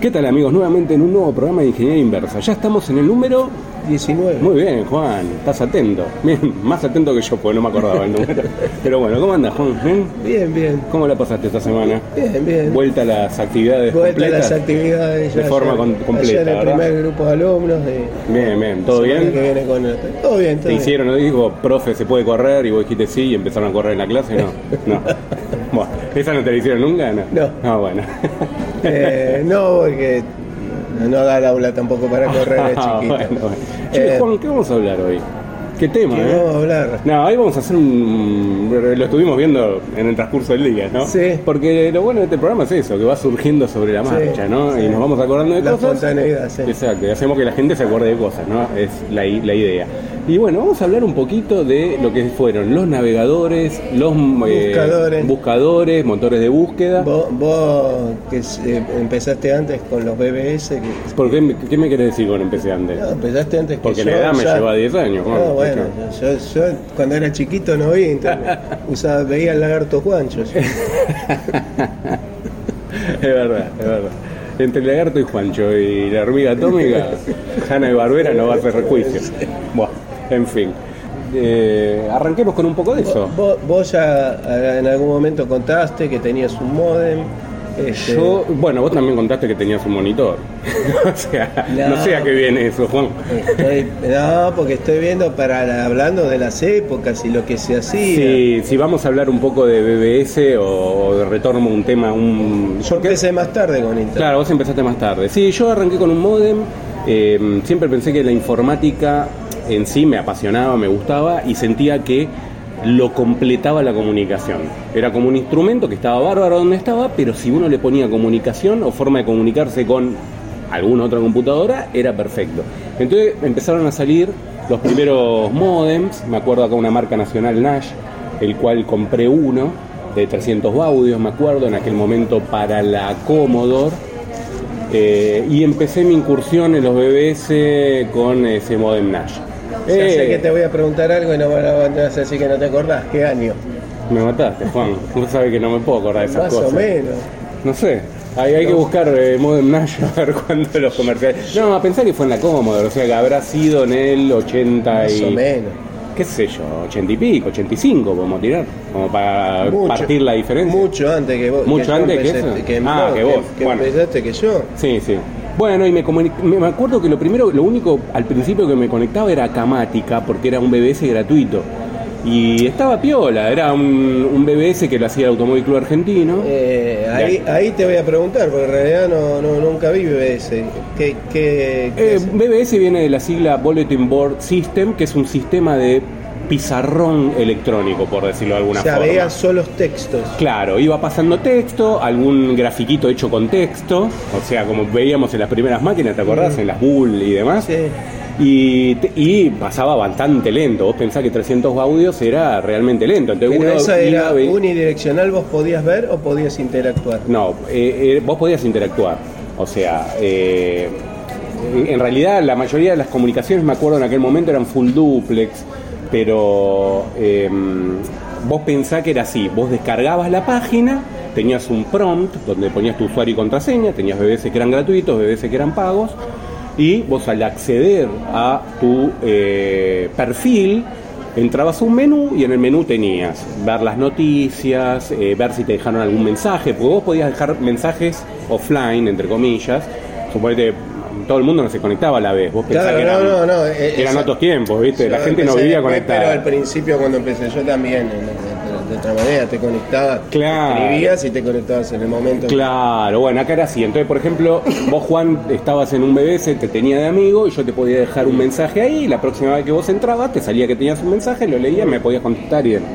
¿Qué tal amigos? Nuevamente en un nuevo programa de Ingeniería Inversa. Ya estamos en el número 19. Muy bien, Juan, estás atento. Bien, más atento que yo, porque no me acordaba el número. Pero bueno, ¿cómo andas, Juan? ¿Bien? Bien, bien. ¿Cómo la pasaste esta semana? Bien, bien. Vuelta a las actividades Vuelta a las actividades. De ya forma ayer- con- completa, ayer el ¿verdad? primer grupo de alumnos. De, Bien, bien. ¿Todo bien? Que viene con el- todo bien, todo Te bien. hicieron, ¿no? Dijo, profe, ¿se puede correr? Y vos dijiste sí y empezaron a correr en la clase. No, no. Bueno, ¿esa no te la hicieron nunca? No. No. Ah, bueno. Eh, no, porque no da el aula tampoco para correr Ah, chiquito. bueno, bueno. Che, Eh, Juan, ¿qué vamos a hablar hoy? ¿Qué tema, ¿qué eh? hablar? No, ahí vamos a hacer un... Lo estuvimos viendo en el transcurso del día, ¿no? Sí. Porque lo bueno de este programa es eso, que va surgiendo sobre la Sí, marcha, ¿no? sí. Y nos vamos acordando de La cosas. espontaneidad, sí. Exacto, y hacemos que la gente se acuerde de cosas, ¿no? Es la, la idea. Y bueno, vamos a hablar un poquito de lo que fueron los navegadores, los eh, Buscadores. buscadores, motores de búsqueda. Vos, vos que eh, empezaste antes con los BBS, que, ¿Por qué, me- qué me querés decir con empecé antes? no, empezaste antes que Porque yo. la edad me ya- lleva 10 años. No, bueno, yo, yo cuando era chiquito no vi internet. Usaba, veía el lagarto Juancho. yo. Es verdad, es verdad. Entre el lagarto y Juancho y la hormiga atómica, Hanna y Barbera no va a hacer rejuicio. Bueno, en fin. Eh, arranquemos con un poco de eso. Vos, vos ya eh, en algún momento contaste que tenías un modem. Este, Yo, bueno, vos también contaste que tenías un monitor. o sea, no. No. sé a qué viene eso, Juan. estoy- no, porque estoy viendo para la- hablando de las épocas y lo que se hacía. Si, si vamos a hablar un poco de BBS o, de retorno a un tema, un... Yo empecé más tarde con internet. Claro, vos empezaste más tarde. Sí, yo arranqué con un modem. eh, siempre pensé que la informática en sí me apasionaba, me gustaba y sentía que lo completaba la comunicación. Era como un instrumento que estaba bárbaro donde estaba, pero si uno le ponía comunicación o forma de comunicarse con alguna otra computadora, era perfecto. Entonces empezaron a salir los primeros modems, me acuerdo acá una marca nacional Nash, el cual compré uno de 300 baudios, me acuerdo, en aquel momento para la Commodore. Eh, y empecé mi incursión en los BBS con ese modem Nash. Ya sé Eh, que te voy a preguntar algo y no me vas a decir que no te acordás. ¿Qué año? Me mataste, Juan. Vos sabés que no me puedo acordar de esas Más cosas. o menos. No sé. Hay, hay que buscar eh, modem Nash a ver cuándo los comerciales. No, a pensar que fue en la Commodore, o sea que habrá sido en el 80 Más y... o menos. qué sé yo, 80 y pico, 85 podemos tirar, como para Mucho. partir la diferencia. Mucho antes que vos. Mucho antes que eso. Que, Ah, no, que vos, Que, bueno. empezaste que yo. Sí, sí. Bueno, y me, me acuerdo que lo primero, lo único al principio que me conectaba era Camática, porque era un BBS gratuito. Y estaba piola, era un, un BBS que lo hacía el Automóvil Club Argentino. Eh, ahí, ahí te voy a preguntar, porque en realidad no, no, nunca vi BBS. ¿Qué, qué, qué Eh? BBS viene de la sigla Bulletin Board System, que es un sistema de pizarrón electrónico, por decirlo de alguna o sea, forma. veías solos textos. Claro, iba pasando texto, algún grafiquito hecho con texto, o sea, como veíamos en las primeras máquinas, ¿te acordás? En las Bull y demás. Sí. Y, y pasaba bastante lento. Vos pensás que 300 audios era realmente lento. Entonces Pero uno esa era unidireccional, vos podías ver o podías interactuar. No, eh, eh, vos podías interactuar. O sea, eh, en realidad la mayoría de las comunicaciones, me acuerdo en aquel momento, eran full duplex, pero eh, vos pensás que era así. Vos descargabas la página, tenías un prompt donde ponías tu usuario y contraseña, tenías BBS que eran gratuitos, BBS que eran pagos, y vos al acceder a tu eh, perfil, entrabas a un menú y en el menú tenías ver las noticias, eh, ver si te dejaron algún mensaje, porque vos podías dejar mensajes offline, entre comillas. Suponete, todo el mundo no se conectaba a la vez. Vos pensás Claro, que eran, no, no, no, eran otros tiempos, ¿viste? La gente no vivía conectada. Pero al principio cuando empecé yo también, de, de- de otra manera, te conectabas, Claro. escribías y te conectabas en el momento. Claro, bueno, acá era así. Entonces, por ejemplo, vos, Juan, estabas en un BBS, te tenía de amigo y yo te podía dejar un mensaje ahí. Y la próxima vez que vos entrabas, te salía que tenías un mensaje, lo leías, me podías contestar y demás.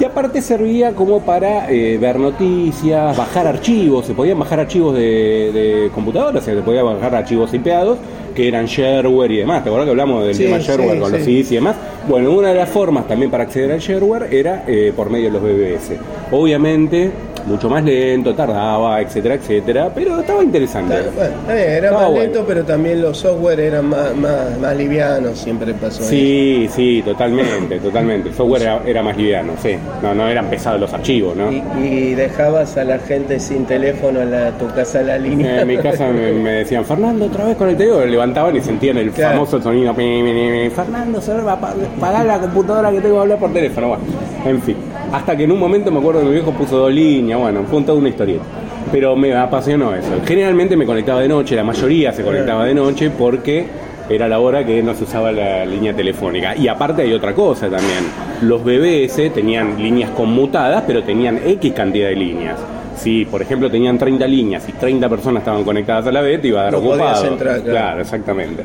Y aparte servía como para eh, ver noticias, bajar archivos, se podían bajar archivos de, de computadoras, se podían bajar archivos IPados que eran shareware y demás. ¿Te acuerdas que hablamos del Sí, tema shareware sí, con los. CDs y demás? Bueno, una de las formas también para acceder al shareware era eh, por medio de los BBS. Obviamente, mucho más lento, tardaba, etcétera, etcétera, pero estaba interesante. Bueno, era Estaba más bueno. lento, pero también los software eran más, más, más livianos, siempre pasó eso. Sí, sí, totalmente, totalmente. El software era, era más liviano, sí. No, no eran pesados los archivos, ¿no? Y, y dejabas a la gente sin teléfono en la, tu casa la línea. En mi casa me, me decían, Fernando, otra vez con el teléfono, levantaban y sentían el Claro. famoso sonido, Fernando, se va a pa- pagar la computadora que tengo que hablar por teléfono, bueno, en fin. Hasta que en un momento me acuerdo que mi viejo puso dos líneas, bueno, fue toda una historieta. Pero me apasionó eso. Generalmente me conectaba de noche, la mayoría se conectaba de noche porque era la hora que no se usaba la línea telefónica. Y aparte hay otra cosa también. Los BBS tenían líneas conmutadas, pero tenían X cantidad de líneas. Si, por ejemplo, tenían 30 líneas y 30 personas estaban conectadas a la vez, te iba a dar No ocupado. entrar, claro. claro, exactamente.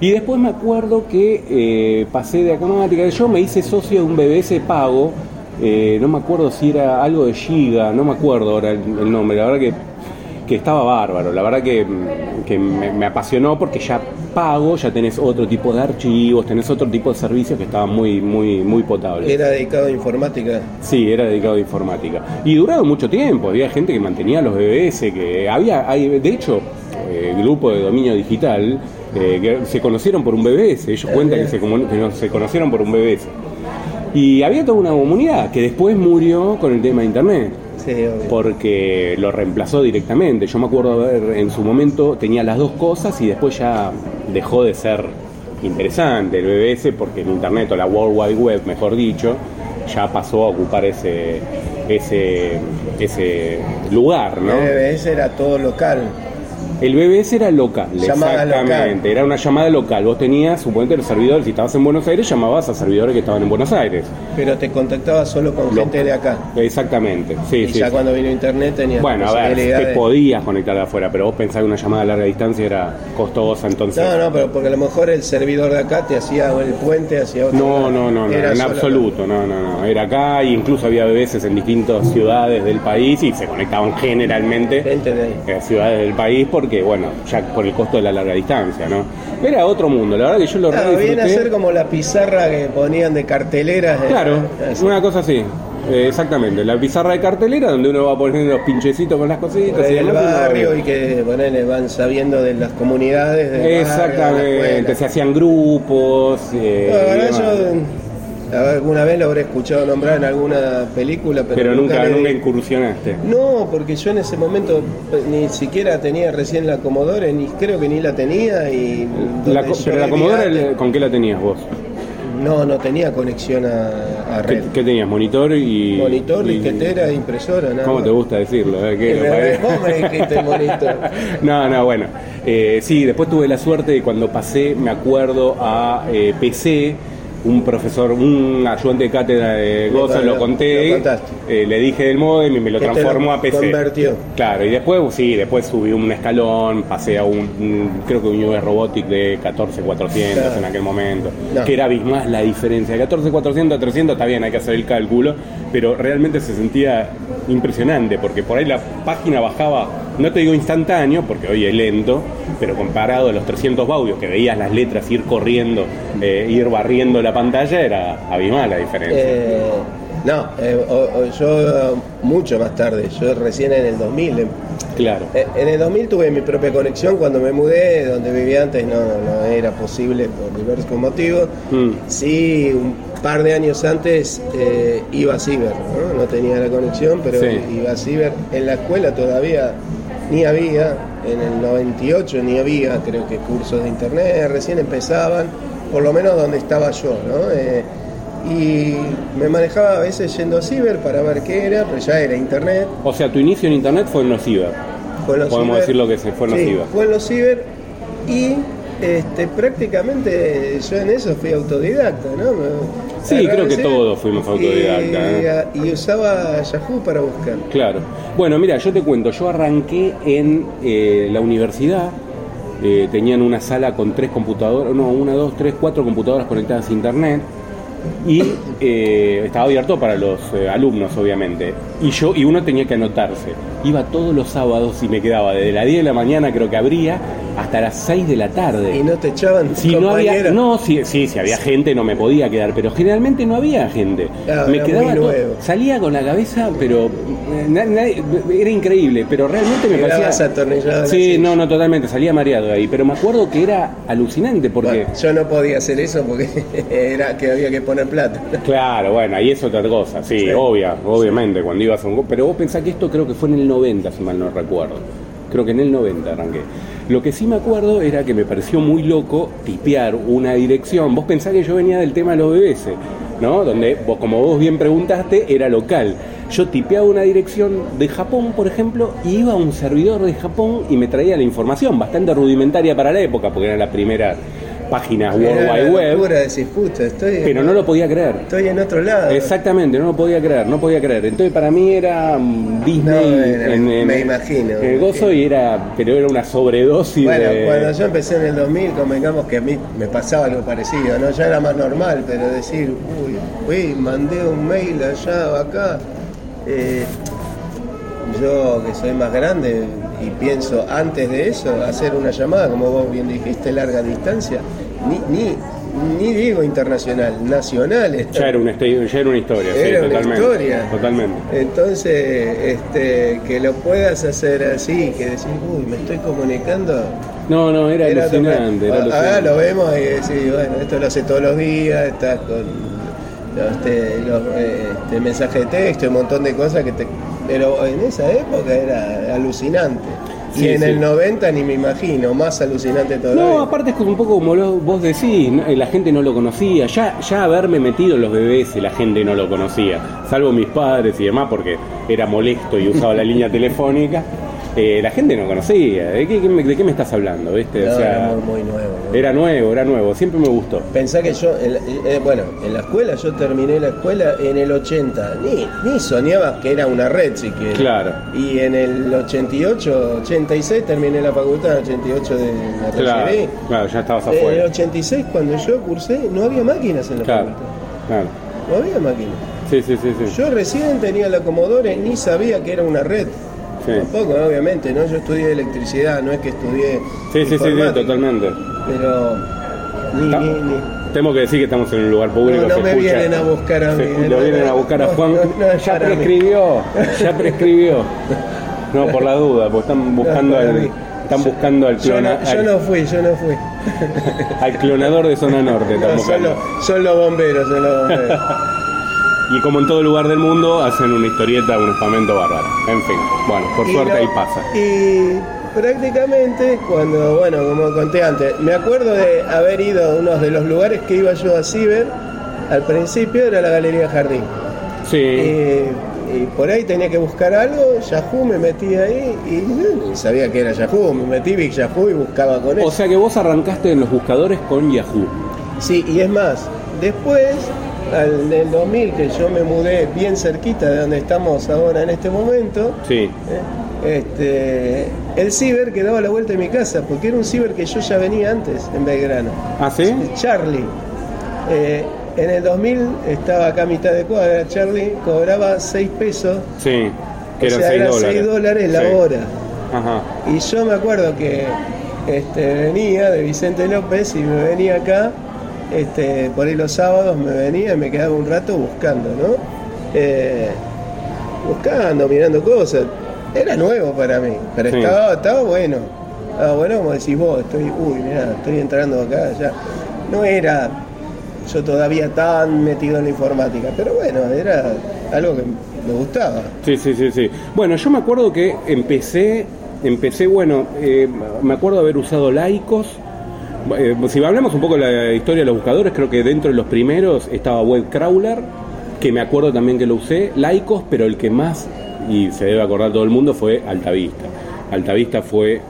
Y después me acuerdo que eh, pasé de Acomática. Yo me hice socio de un BBS pago. Eh, no me acuerdo si era algo de Giga, no me acuerdo ahora el, el nombre. La verdad que, que estaba bárbaro. La verdad que, que me, me apasionó porque ya pago, ya tenés otro tipo de archivos, tenés otro tipo de servicios que estaban muy, muy, muy potables. Era dedicado a informática. Sí, era dedicado a informática. Y duraron mucho tiempo, había gente que mantenía los BBS, que había, hay, de hecho, eh, grupo de dominio digital, eh, que se conocieron por un BBS, ellos cuentan que se, que se conocieron por un BBS. Y había toda una comunidad que después murió con el tema de Internet Sí, obvio. porque lo reemplazó directamente. Yo me acuerdo ver en su momento tenía las dos cosas y después ya dejó de ser interesante el BBS porque el internet o la World Wide Web, mejor dicho, ya pasó a ocupar ese ese ese lugar, ¿no? El BBS era todo local. El BBS era local, Llamada exactamente, local. era una llamada local. Vos tenías, suponete, los servidores, si estabas en Buenos Aires, llamabas a servidores que estaban en Buenos Aires. Pero te contactabas solo con Lo- gente de acá. Exactamente, sí, y sí. ya sí. cuando vino internet tenías Bueno, a ver, te de- podías conectar de afuera, pero vos pensás que una llamada a larga distancia era costosa, entonces... No, no, pero porque a lo mejor el servidor de acá te hacía el puente hacia otro. No, no, no, no, Era en absoluto, no, no, no. Era acá y incluso había BBS en distintas ciudades del país y se conectaban generalmente Gente de ahí. a ciudades del país porque, bueno, ya por el costo de la larga distancia, ¿no? Era otro mundo, la verdad que yo lo Claro, viene a ser como la pizarra que ponían de carteleras. de- Claro, así. una cosa así. Eh, exactamente, la pizarra de cartelera donde uno va poniendo los pinchecitos con las cositas. demás, y va barrio y que ponele, van sabiendo de las comunidades. del barrio, de la Exactamente, se hacían grupos. eh, No, alguna vez lo habré escuchado nombrar en alguna película, pero, pero nunca, le nunca incursionaste. No, porque yo en ese momento pues, ni siquiera tenía recién la Commodore, ni creo que ni la tenía y La co- pero la Commodore, ¿con qué la tenías vos? no, no tenía conexión a, a ¿Qué, red. qué tenías? ¿Monitor y...? Monitor, y- disquetera, impresora, nada ¿Cómo te gusta decirlo? eh? ¿Qué, Que lo me- monitor. no, no, bueno. Eh, sí, después tuve la suerte de cuando pasé, me acuerdo, a eh, PC, un profesor, un ayudante de cátedra de Goza, Lo- conté, lo eh, le dije del modem y me lo transformó lo a PC. convirtió. Claro, y después, sí, después subí un escalón, pasé a un, un- creo que un US Robotic de 14400 Claro. en aquel momento, No. que era abismal la diferencia. De 14400 a 300 está bien, hay que hacer el cálculo, pero realmente se sentía impresionante, porque por ahí la página bajaba, no te digo instantáneo, porque hoy es lento, pero comparado a los 300 baudios que veías las letras ir corriendo, eh, ir barriendo la pantalla, era abismal la diferencia. Eh, no, eh, o- o yo mucho más tarde, yo recién en el 2000. eh, claro. eh, En el 2000 tuve mi propia conexión cuando me mudé, donde vivía antes no, no era posible por diversos motivos. Mm. Sí, un par de años antes eh, iba a Ciber, ¿no? No tenía la conexión, pero Sí. iba a Ciber. En la escuela todavía ni había, en el 98 ni había, creo que cursos de internet, recién empezaban, por lo menos donde estaba yo, ¿no? Eh, y me manejaba a veces yendo a Ciber para ver qué era, pero ya era internet. O sea, tu inicio en internet fue en los ciber. Fue en los Podemos ciber. decir lo que se fue en los Sí, ciber. Fue en los ciber y este, prácticamente yo en eso fui autodidacta, ¿no? Me- Sí, creo que todos fuimos autodidacta, Y, y usaba Yahoo para buscar. Claro. Bueno, mira, yo te cuento, yo arranqué en eh, la universidad, eh, tenían una sala con tres computadoras, no, una, dos, tres, cuatro computadoras conectadas a internet, y eh, estaba abierto para los eh, alumnos, obviamente. Y yo y uno tenía que anotarse. Iba todos los sábados y me quedaba desde las 10 de la mañana, creo que abría, hasta las 6 de la tarde. ¿Y no te echaban Si no había, no, sí, sí, si había gente no me podía quedar, pero generalmente no había gente. Claro, me quedaba muy to- nuevo. salía con la cabeza, pero eh, era increíble, pero realmente me parecía atornillado Sí, no, no, totalmente, salía mareado de ahí, pero me acuerdo que era alucinante porque Bueno, yo no podía hacer eso porque era que había que poner plata. Claro, bueno, ahí es otra cosa, sí, Sí. obvia, obviamente, cuando ibas a un... Pero vos pensás que esto creo que fue en el 90, si mal no recuerdo. Creo que en el 90 arranqué. Lo que sí me acuerdo era que me pareció muy loco tipear una dirección. Vos pensás que yo venía del tema de los BBS, ¿no? Donde, vos, como vos bien preguntaste, era local. Yo tipeaba una dirección de Japón, por ejemplo, y iba a un servidor de Japón y me traía la información, bastante rudimentaria para la época, porque era la primera página World Wide Web, estoy, pero no lo podía creer. estoy en otro lado. Exactamente, no lo podía creer, no podía creer. Entonces para mí era mm, Disney No, era- me imagino, el gozo y era, pero era una sobredosis Bueno, de. cuando yo empecé en el 2000, convengamos que a mí me pasaba algo parecido, ¿no? Ya era más normal, pero decir, uy, uy, mandé un mail allá o acá. eh, yo que soy más grande y pienso antes de eso, hacer una llamada, como vos bien dijiste, larga distancia, ni, ni, ni digo internacional, nacional. Ya era una, ya era una historia, sí, Era una totalmente. historia. Totalmente. Entonces, este, que lo puedas hacer así, que decir, uy, me estoy comunicando. No, no, era, Era alucinante. Era Ahora alucinante. lo vemos y decís, bueno, esto lo hace todos los días, estás con los, los, eh, este, mensajes de texto, un montón de cosas que te... Pero en esa época era alucinante. Sí, y en sí. el 90 ni me imagino, más alucinante todavía. No, aparte es como un poco como lo- vos decís, ¿no? la gente no lo conocía, ya, ya haberme metido en los bebés la gente no lo conocía, salvo mis padres y demás porque era molesto y usaba la línea telefónica, eh, la gente no conocía, ¿de qué, me- de qué me estás hablando? ¿viste? No, O sea, era muy, muy nuevo. ¿no? era nuevo, era nuevo, siempre me gustó. Pensá que yo, en la- eh, bueno, en la escuela, yo terminé la escuela en el 80, ni, ni soñaba que era una red siquiera. Claro. Y en el 88, 86 terminé la facultad, 88 de la Claro, claro, ya estabas En el afuera. 86 cuando yo cursé no había máquinas en la Claro, facultad. claro. No había máquinas. Sí, sí, sí, sí. Yo recién tenía la Commodore, ni sabía que era una red. Sí. Tampoco, obviamente, ¿no? Yo estudié electricidad, no es que estudié Sí, sí, sí, sí, totalmente. Pero ni, ni, ni. Tengo que decir que estamos en un lugar público. No, me escucha- vienen a buscar a mí, eh, Lo no, vienen a buscar a Juan. no, no es ya prescribió, ya prescribió. No, por la duda, porque están buscando al, están buscando al, Yo clona- no, yo al, no fui, yo no fui. al clonador de zona norte. están buscando. son los bomberos, son los bomberos. Y como en todo lugar del mundo, hacen una historieta, un espamento bárbaro. En fin, bueno, por Y suerte lo- ahí pasa. Y prácticamente, cuando, bueno, como conté antes, me acuerdo de haber ido a uno de los lugares que iba yo a Ciber, al principio era la Galería Jardín. Sí, Y, y por ahí tenía que buscar algo, Yahoo me metí ahí y ni sabía que era Yahoo, me metí Big Yahoo y buscaba con eso. o sea que vos arrancaste en los buscadores con Yahoo. Sí, y es más, después, al del 2000, que yo me mudé bien cerquita de donde estamos ahora en este momento, Sí, eh, este, el ciber quedaba a la vuelta de mi casa, porque era un ciber que yo ya venía antes en Belgrano. ¿ah, sí? Charlie. Eh, en el 2000 estaba acá a mitad de cuadra, Charlie cobraba 6 pesos, Sí, que o sea, 6 eran dólares. 6 dólares la Sí. hora. Ajá. Y yo me acuerdo que este, venía de Vicente López y me venía acá, este, por ahí los sábados me venía y me quedaba un rato buscando, ¿no? Eh, buscando, mirando cosas. Era nuevo para mí, pero Sí. estaba, estaba bueno. Estaba bueno como decís vos, estoy, uy, mirá, estoy entrando acá, ya. No era yo todavía tan metido en la informática, pero bueno, era algo que me gustaba. Sí, sí, sí, sí. Bueno, yo me acuerdo que empecé, empecé, bueno, eh, me acuerdo haber usado laicos. Eh, si hablamos un poco de la historia de los buscadores, creo que dentro de los primeros estaba Webcrawler, que me acuerdo también que lo usé, laicos, pero el que más, y se debe acordar todo el mundo, fue Altavista. Altavista fue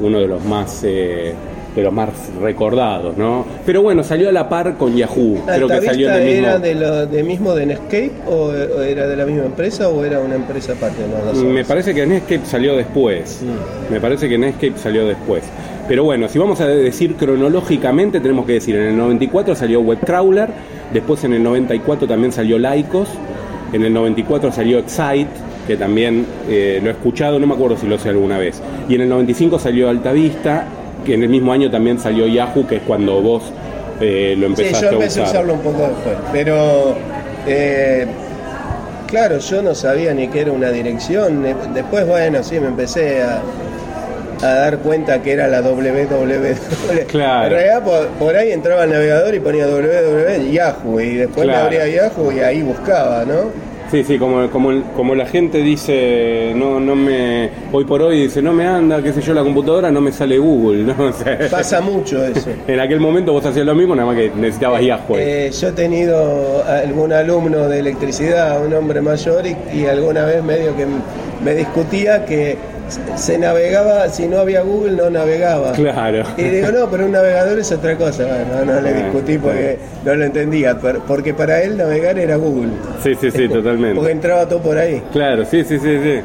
uno de los más... eh, de los más recordados, ¿no? Pero bueno, salió a la par con Yahoo. Creo que salió en ¿Altavista el mismo... era de, lo, de mismo de Netscape o, o era de la misma empresa o era una empresa aparte? No Me parece que Netscape salió después. Mm. Me parece que Netscape salió después. Pero bueno, si vamos a decir cronológicamente, tenemos que decir, en el 94 salió Webcrawler, después en el 94 también salió Lycos, en el 94 salió Excite, que también eh, lo he escuchado, no me acuerdo si lo sé alguna vez. Y en el 95 salió Altavista, que en el mismo año también salió Yahoo, que es cuando vos eh, lo empezaste sí, yo empecé a a usar. usarlo un poco después. Pero, eh, claro, yo no sabía ni que era una dirección. Después, bueno, sí, me empecé a, a dar cuenta que era la www. Claro. En realidad, por, por ahí entraba al navegador y ponía www Yahoo. Y después Claro. abría Yahoo y ahí buscaba, ¿no? Sí, sí, como, como, como la gente dice, no, no me, hoy por hoy dice, no me anda, qué sé yo, la computadora, no me sale Google, ¿no? O sea, Pasa mucho eso. en aquel momento vos hacías lo mismo, nada más que necesitabas Yahoo. Eh, yo he tenido algún alumno de electricidad, un hombre mayor, y, y alguna vez medio que me discutía que se navegaba, si no había Google no navegaba. Claro. Y digo, no, pero un navegador es otra cosa. Bueno, no le Ah, discutí porque no lo entendía, porque para él navegar era Google. Sí, sí, sí, totalmente. Porque entraba todo por ahí. Claro, sí, sí, sí, sí.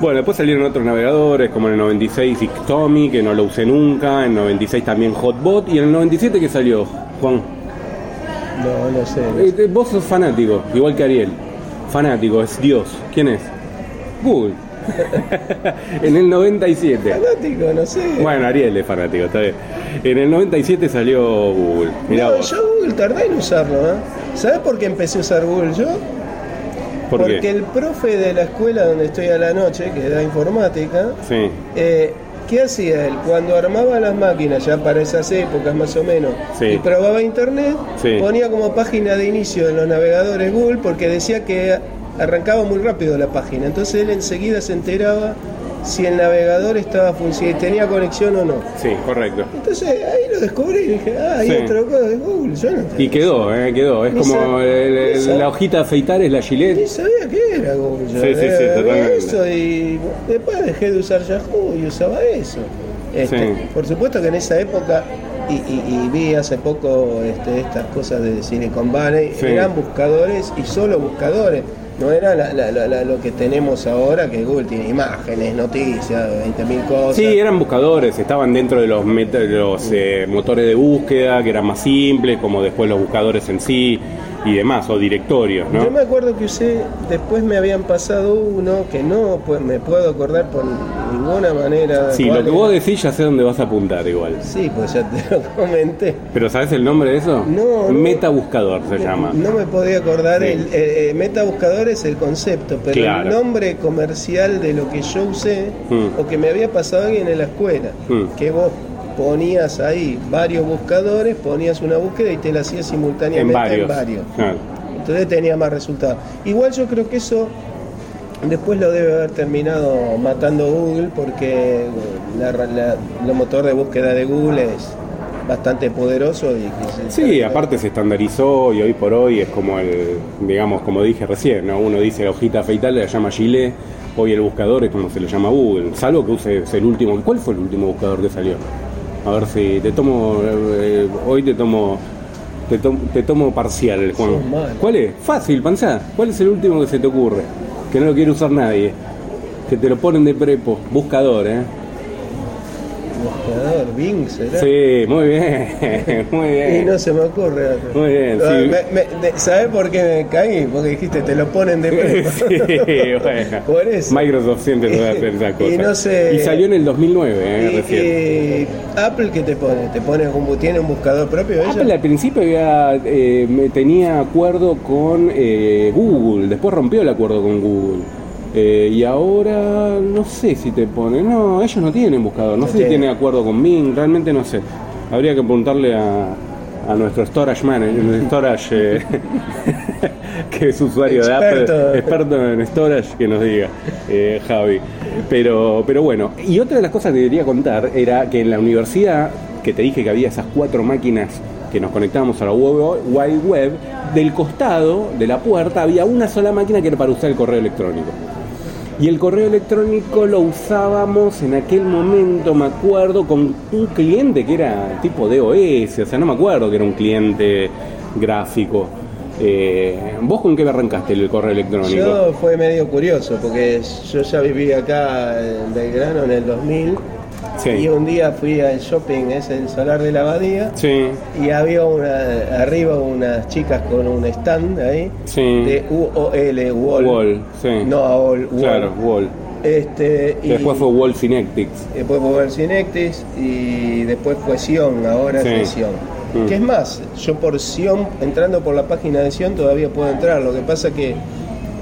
Bueno, después salieron otros navegadores, como en el 96 Xtomi, que no lo usé nunca, en el 96 también Hotbot, y en el 97 que salió, Juan. No, no sé. Eh, eh, vos sos fanático, igual que Ariel. Fanático, es Dios. ¿Quién es? Google. en el 97. Fanático, no sé. Bueno, Ariel es fanático, está bien. En el 97 salió Google. Mirá no, vos. yo Google tardé en usarlo, ¿eh? ¿Sabes por qué empecé a usar Google yo? ¿Por Porque qué? el profe de la escuela donde estoy a la noche, que da informática, Sí, eh, ¿qué hacía él? Cuando armaba las máquinas, ya para esas épocas más o menos, Sí. y probaba internet, Sí. ponía como página de inicio en los navegadores Google porque decía que arrancaba muy rápido la página. Entonces él enseguida se enteraba si el navegador estaba funcionando, tenía conexión o no. sí, correcto. Entonces ahí lo descubrí y dije, ah, hay Sí. otra cosa de Google. Yo no Y quedó, eh, quedó. Es Ni como el- el- ni la hojita de afeitar es la Ni Gillette. sabía qué era Google. yo. Sí, sí, sí, totalmente. Eso y después dejé de usar Yahoo y usaba eso. Este, Sí. Por supuesto que en esa época, y, y- y vi hace poco este, estas cosas de Silicon Valley, Sí. eran buscadores y solo buscadores. No era la- la- la- lo que tenemos ahora, que Google tiene imágenes, noticias, 20.000 cosas. Sí, eran buscadores, estaban dentro de los, met- los eh, motores de búsqueda, que eran más simples, como después los buscadores en sí y demás, o directorios, Yo ¿no? me acuerdo que usé, después me habían pasado uno que no pues, me puedo acordar por ninguna manera. Sí, lo que era. vos decís ya sé dónde vas a apuntar igual. Sí, pues ya te lo comenté. ¿Pero sabes el nombre de eso? No, no. Metabuscador se llama. No me podía acordar, Sí. el eh, eh, metabuscador es el concepto, pero Claro. el nombre comercial de lo que yo usé Mm. o que me había pasado alguien en la escuela, Mm. que vos ponías ahí varios buscadores, ponías una búsqueda y te la hacías En simultáneamente varios. en varios. Claro. Entonces tenía más resultados. Igual yo creo que eso después lo debe haber terminado matando Google porque la, la- el motor de búsqueda de Google es bastante poderoso y Sí, aparte se estandarizó y hoy por hoy es como el, digamos, como dije recién, ¿no? Uno dice la hojita afeitar, la llama Gillette, hoy el buscador es como se le llama Google, salvo que uses el último. ¿Cuál fue el último buscador que salió? A ver si te tomo, eh, hoy te tomo, te, tom- te tomo parcial el Juan. ¿Cuál es? Fácil, panza. ¿Cuál es el último que se te ocurre? Que no lo quiere usar nadie. Que te lo ponen de prepo, buscador, ¿eh? Buscador, Bing será. Sí, muy bien, muy Y bien. no se me ocurre. Muy bien, Ah, sí. ¿Sabés por qué me caí? Porque dijiste, te lo ponen de prepo. Sí, bueno. Por eso. Microsoft siempre puede hacer esa cosa. Y no sé- Y salió en el 2009, eh, Y- recién. y Apple, ¿qué te pone? ¿Te pone un, tiene un buscador propio ella? Apple al principio había, eh, tenía acuerdo con eh, Google, después rompió el acuerdo con Google. Eh, y ahora no sé si te pone. No, ellos no tienen buscador. No, No sé si tienen. tiene acuerdo con Bing, realmente no sé. Habría que preguntarle a, a nuestro storage manager, nuestro storage, eh, que es usuario de Experto. Apple, experto en storage, que nos diga, eh, Javi. Pero, pero bueno, y otra de las cosas que quería contar era que en la universidad, que te dije que había esas cuatro máquinas que nos conectábamos a la wide web, del costado de la puerta había una sola máquina que era para usar el correo electrónico. Y el correo electrónico lo usábamos en aquel momento, me acuerdo, con un cliente que era tipo DOS, o sea, no me acuerdo que era un cliente gráfico. Eh, ¿Vos con qué arrancaste el correo electrónico? Yo fue medio curioso porque yo ya viví acá en Belgrano en el 2000 Sí. Y un día fui al shopping, es el solar de la abadía, Sí, y había una, arriba unas chicas con un stand ahí Sí. de UOL, Wall. Wall. No AOL, Wall. claro, Wall. Este, y Después fue Wall Synectics. después fue ver Cinectis y después fue Sion, ahora es Sion. Mm. Que es más, yo por Sion, entrando por la página de Sion todavía puedo entrar, lo que pasa que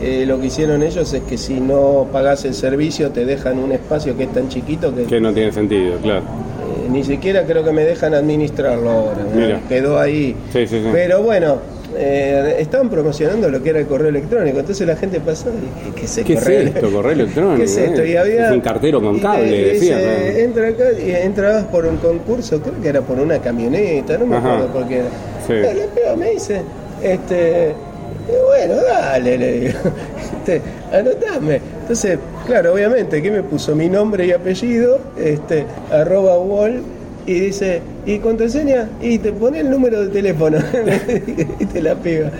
eh, lo que hicieron ellos es que si no pagás el servicio te dejan un espacio que es tan chiquito que Que no tiene sentido, claro. eh, ni siquiera creo que me dejan administrarlo ahora. Quedó ahí. Sí, sí, sí. Pero bueno, eh, estaban promocionando lo que era el correo electrónico. Entonces la gente pasaba y ¿qué es ¿Qué es correo esto, correo electrónico? ¿Qué es esto? Y eh? había, Es un cartero con y cable, decía. dice, ¿no? Entra acá y entrabas por un concurso, creo que era por una camioneta, no me Ajá. acuerdo por qué era. Sí. Y me dice, este, y bueno, dale, le digo, este, anotame. Entonces, claro, obviamente, que me puso mi nombre y apellido, este, arroba wall, y dice, ¿y contraseña? Y te pone el número de teléfono, y te la pega.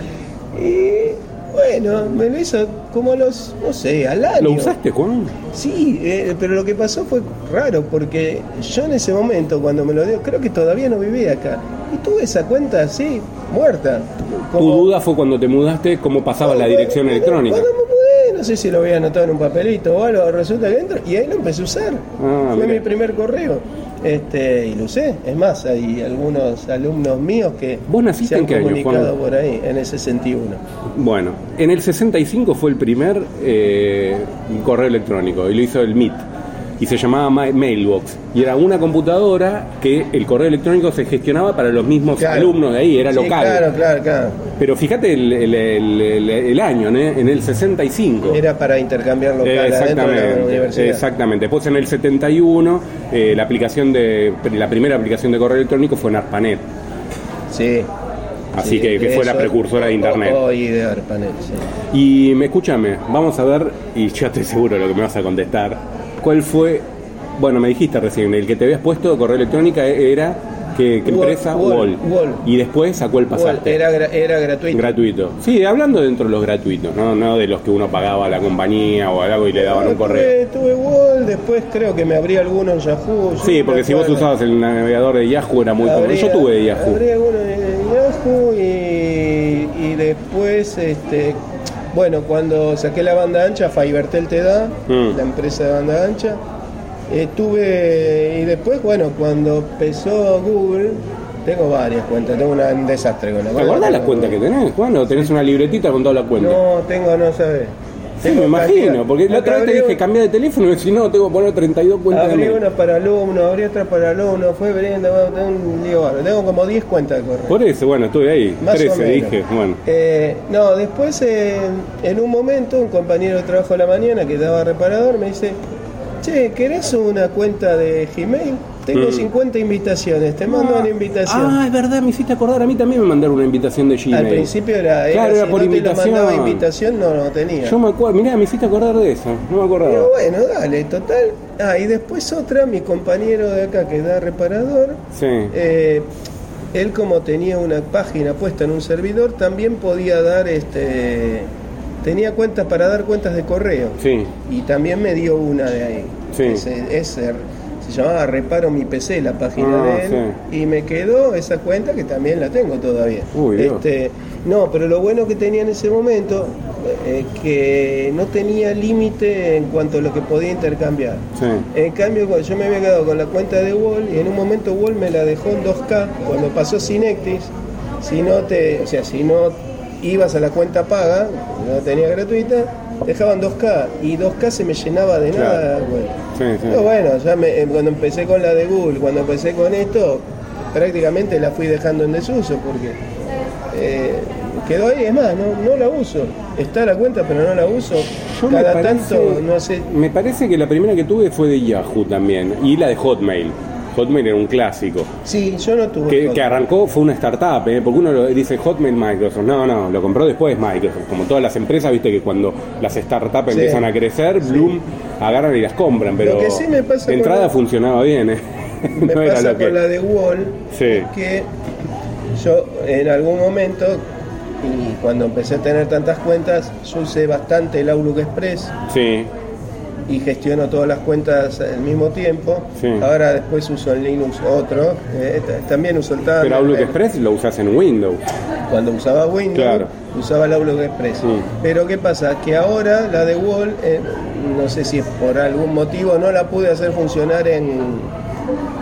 Y bueno, me lo hizo como a los, no sé, al año. ¿Lo usaste, Juan? Sí, eh, pero lo que pasó fue raro, porque yo en ese momento, cuando me lo dio, creo que todavía no vivía acá. Y tuve esa cuenta así, muerta. Tu Como- duda fue cuando te mudaste, cómo pasaba la dirección electrónica. Cuando me mudé, no sé si lo había anotado en un papelito o algo, resulta que entro y ahí lo empecé a usar. Ah, Fue mira. mi primer correo. Este, y lo usé. Es más, hay algunos alumnos míos que ¿Vos naciste se han en qué comunicado por ahí, en el 61. Bueno, en el 65 fue el primer eh, correo electrónico y lo hizo el MIT y se llamaba Ma- Mailbox y era una computadora que el correo electrónico se gestionaba para los mismos Claro. alumnos de ahí, era Sí, local. Claro, claro, claro. Pero fíjate el, el- el- el- el año, ¿eh? en el 65. Era para intercambiar local Eh, adentro de la Exactamente, universidad. exactamente. Después en el 71 eh, la aplicación de la primera aplicación de correo electrónico fue en ARPANET. Sí. Así Sí, que, que fue la precursora de internet. Y de ARPANET, sí. Y me escúchame, vamos a ver, y ya estoy seguro de lo que me vas a contestar. ¿Cuál fue? Bueno, me dijiste recién, el que te habías puesto de correo electrónica era que, que Wall, empresa Wall, Wall. Y después a cuál pasaste. era, era gratuito. Gratuito. Sí, hablando dentro de los gratuitos, ¿no? no de los que uno pagaba a la compañía o algo y le daban un Tuve- correo. Tuve Wall, después creo que me abrí alguno en Yahoo. Sí, porque si vos usabas el navegador de Yahoo era muy común. Yo tuve de Yahoo. Abrí alguno de Yahoo y, y después, este, bueno, cuando saqué la banda ancha, Fivertel te da, Mm. la empresa de banda ancha. Eh, tuve, y después, bueno, cuando empezó Google, tengo varias cuentas, tengo una, un desastre con la ¿Te acordás las cuentas que tenés, Juan? ¿O tenés una libretita con toda la cuenta? No, tengo, no sabes. Sí, me imagino, porque la otra vez te dije cambiar de teléfono si no, tengo que poner 32 cuentas de Abrí una para alumnos, abrí otra para alumnos, fue Brenda, bueno, tengo como 10 cuentas de correo. Por eso, bueno, estuve ahí, Más o 13 menos. dije, bueno. Eh, no, después eh, en un momento un compañero de trabajo a la mañana que daba reparador me dice, che, ¿querés una cuenta de Gmail? Tengo Mm. 50 invitaciones, te mando una invitación. Ah, es verdad, me hiciste acordar, a mí también me mandaron una invitación de Gmail. Al principio era, era Claro, era si por no te lo invitación. mandaba invitación, no, no tenía. Yo me acuerdo, mirá, me hiciste acordar de eso, no me acordaba. Pero bueno, dale, total. Ah, y después otra, mi compañero de acá que da reparador, Sí. Eh, él como tenía una página puesta en un servidor, también podía dar este tenía cuentas para dar cuentas de correo. Sí. Y también me dio una de ahí. Sí. Ese- ese- se llamaba Reparo mi PC, la página Ah, de él. Y me quedó esa cuenta que también la tengo todavía. Uy. Este, no, pero lo bueno que tenía en ese momento, eh, que no tenía límite en cuanto a lo que podía intercambiar. Sí. En cambio, cuando yo me había quedado con la cuenta de Wall y en un momento Wall me la dejó en 2K cuando pasó Synectis. Si no te, o sea, si no ibas a la cuenta paga, no la tenía gratuita, dejaban 2K y 2K se me llenaba de nada. Claro. Bueno. Sí, sí. Pero bueno, ya me- eh, cuando empecé con la de Google, cuando empecé con esto, prácticamente la fui dejando en desuso porque eh, quedó ahí, es más, no, no la uso. Está la cuenta, pero no la uso. Yo Cada parece- tanto, no sé, Me parece que la primera que tuve fue de Yahoo también, y la de Hotmail. Hotmail era un clásico. Sí, yo no tuve. Que, arrancó, fue una startup, ¿eh? porque uno lo dice Hotmail Microsoft. No, no, lo compró después Microsoft. Como todas las empresas, viste que cuando las startups Sí. empiezan a crecer, Bloom agarran y las compran. Pero Lo que sí me pasa de con entrada la- funcionaba bien. ¿eh? Me No pasa que- con la de Wall Sí. que yo en algún momento, y cuando empecé a tener tantas cuentas, yo usé bastante el Outlook Express Sí, y gestiono todas las cuentas al mismo tiempo. Sí. Ahora después uso en Linux otro. eh, también uso el Thunderbird. Pero Outlook Express lo usas en Windows. Cuando usaba Windows, Claro. usaba el Outlook Express. Sí. Pero ¿qué pasa? Que ahora la de Wall, eh, no sé si es por algún motivo, no la pude hacer funcionar en,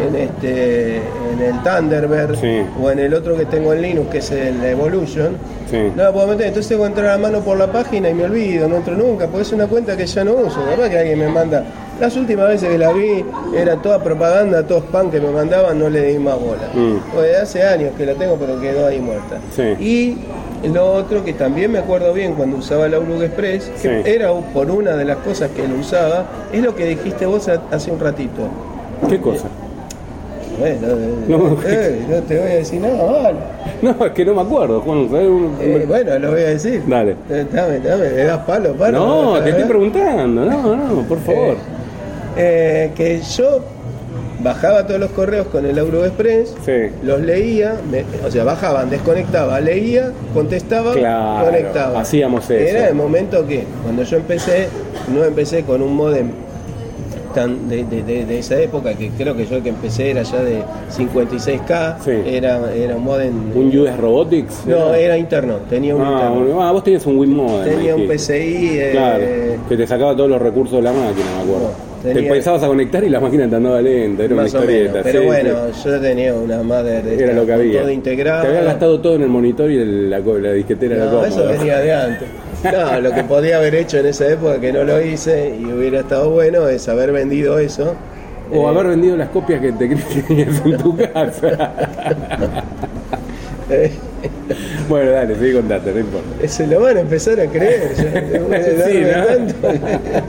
en, este, en el Thunderbird Sí. o en el otro que tengo en Linux, que es el Evolution. Sí. No la puedo meter, entonces tengo que entrar a mano por la página y me olvido, no entro nunca, porque es una cuenta que ya no uso. Capaz que alguien me manda. Las últimas veces que la vi era toda propaganda, todo spam que me mandaban, no le di más bola. Mm. Pues hace años que la tengo, pero quedó ahí muerta. Sí. Y lo otro que también me acuerdo bien cuando usaba el Outlook Express, que era por una de las cosas que lo usaba, es lo que dijiste vos ha- hace un ratito. ¿Qué cosa? Eh, No. eh, no te voy a decir nada, vale. No, es que no me acuerdo, Juan. Eh, bueno, lo voy a decir. Dale. Dame, dame, le das palo, palo. No, te estoy preguntando. No, no, por favor. Que yo bajaba todos los correos con el Outlook Express, Sí. los leía, me- o sea, bajaban, desconectaba, leía, contestaba, Claro, conectaba. hacíamos eso. Era el momento que, cuando yo empecé, no empecé con un modem tan de, de- de- de esa época, que creo que yo el que empecé era ya de 56K, Sí. era, era un modem... ¿Un US Robotics? No, era interno, tenía un Ah, interno. ah, vos tenías un WinModem. Tenía me un. PCI... eh, Claro, que te sacaba todos los recursos de la máquina, me acuerdo. No, Te tenía- empezabas a conectar y la máquina te andaba lenta, era una o historieta. menos. Pero sí, bueno, yo tenía una madre de Era lo que había. todo integrado. Te había gastado todo en el monitor y el- la, la disquetera era No, cómoda. eso venía de antes. No, lo que podía haber hecho en esa época que no lo hice y hubiera estado bueno es haber vendido eso. O Eh, haber vendido las copias que te crees que tenías en tu casa. eh, bueno, dale, seguí contando, no importa. se lo van a empezar a creer. Sí, ¿no? tanto,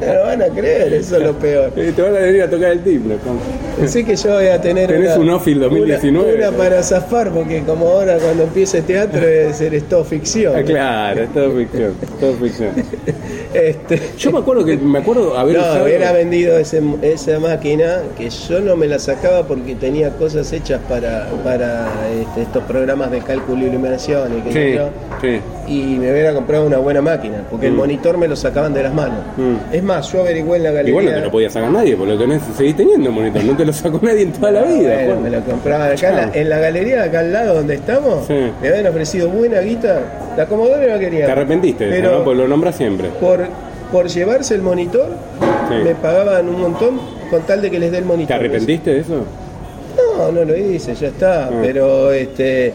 lo van a creer, eso es lo peor. Eh, Te van a venir a tocar el timbre. Pensé que yo voy a tener Tenés un Office 2019. Una, una para zafar, porque como ahora cuando empiece teatro debe ser es todo ficción. Ah, claro, es todo ficción, todo ficción. Este, Yo me acuerdo que me acuerdo haber No, usado. hubiera vendido ese- esa máquina que yo no me la sacaba porque tenía cosas hechas para, para este, estos programas de cálculo y y Sí, sí. Me hubiera comprado una buena máquina, porque el Mm. monitor me lo sacaban de las manos. Mm. Es más, yo averigué en la galería. Igual no te lo podía sacar nadie, porque lo tenés, seguís teniendo monitor, no te lo sacó nadie en toda la vida. Bueno, Juan. me lo compraba acá en la, en la galería acá al lado donde estamos. Sí. Me habían ofrecido buena guita. La Commodore no quería. Te arrepentiste, eso, pero ¿no? Lo nombras siempre. por, por llevarse el monitor, me pagaban un montón con tal de que les dé el monitor. ¿Te arrepentiste de eso? No, no lo hice, ya está. Ah. Pero este.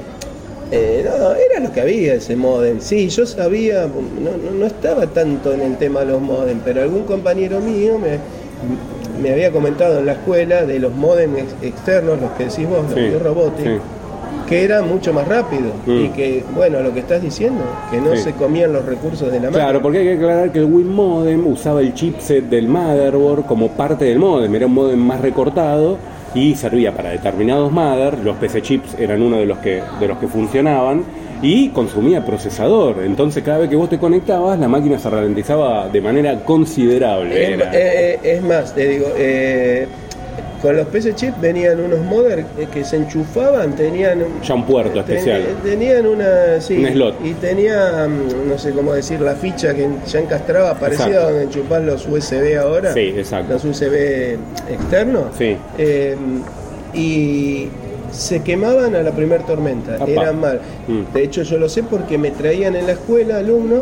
Eh, no, era lo que había ese modem. Sí, yo sabía, no, no- no estaba tanto en el tema de los modem, pero algún compañero mío me, me había comentado en la escuela de los modem ex- externos, los que decís vos, los Sí, robotic, sí. que eran mucho más rápidos. Mm. Y que, bueno, lo que estás diciendo, que no Sí. se comían los recursos de la máquina. Claro, porque hay que aclarar que el WinModem usaba el chipset del motherboard como parte del modem, era un modem más recortado y servía para determinados mother, los PC chips eran uno de los que de los que funcionaban y consumía procesador, entonces cada vez que vos te conectabas la máquina se ralentizaba de manera considerable. Es, eh, eh, es más, te digo, eh, con los PC chip venían unos modem que se enchufaban, tenían un- Ya un puerto ten- especial. Tenían una, sí, Un slot. y tenía, mm, no sé cómo decir, la ficha que ya encastraba, parecida a donde enchufás los USB ahora. Sí, exacto. Los USB externos. Sí. Eh, y se quemaban a la primer tormenta, eran mal. Mm. De hecho yo lo sé porque me traían en la escuela alumnos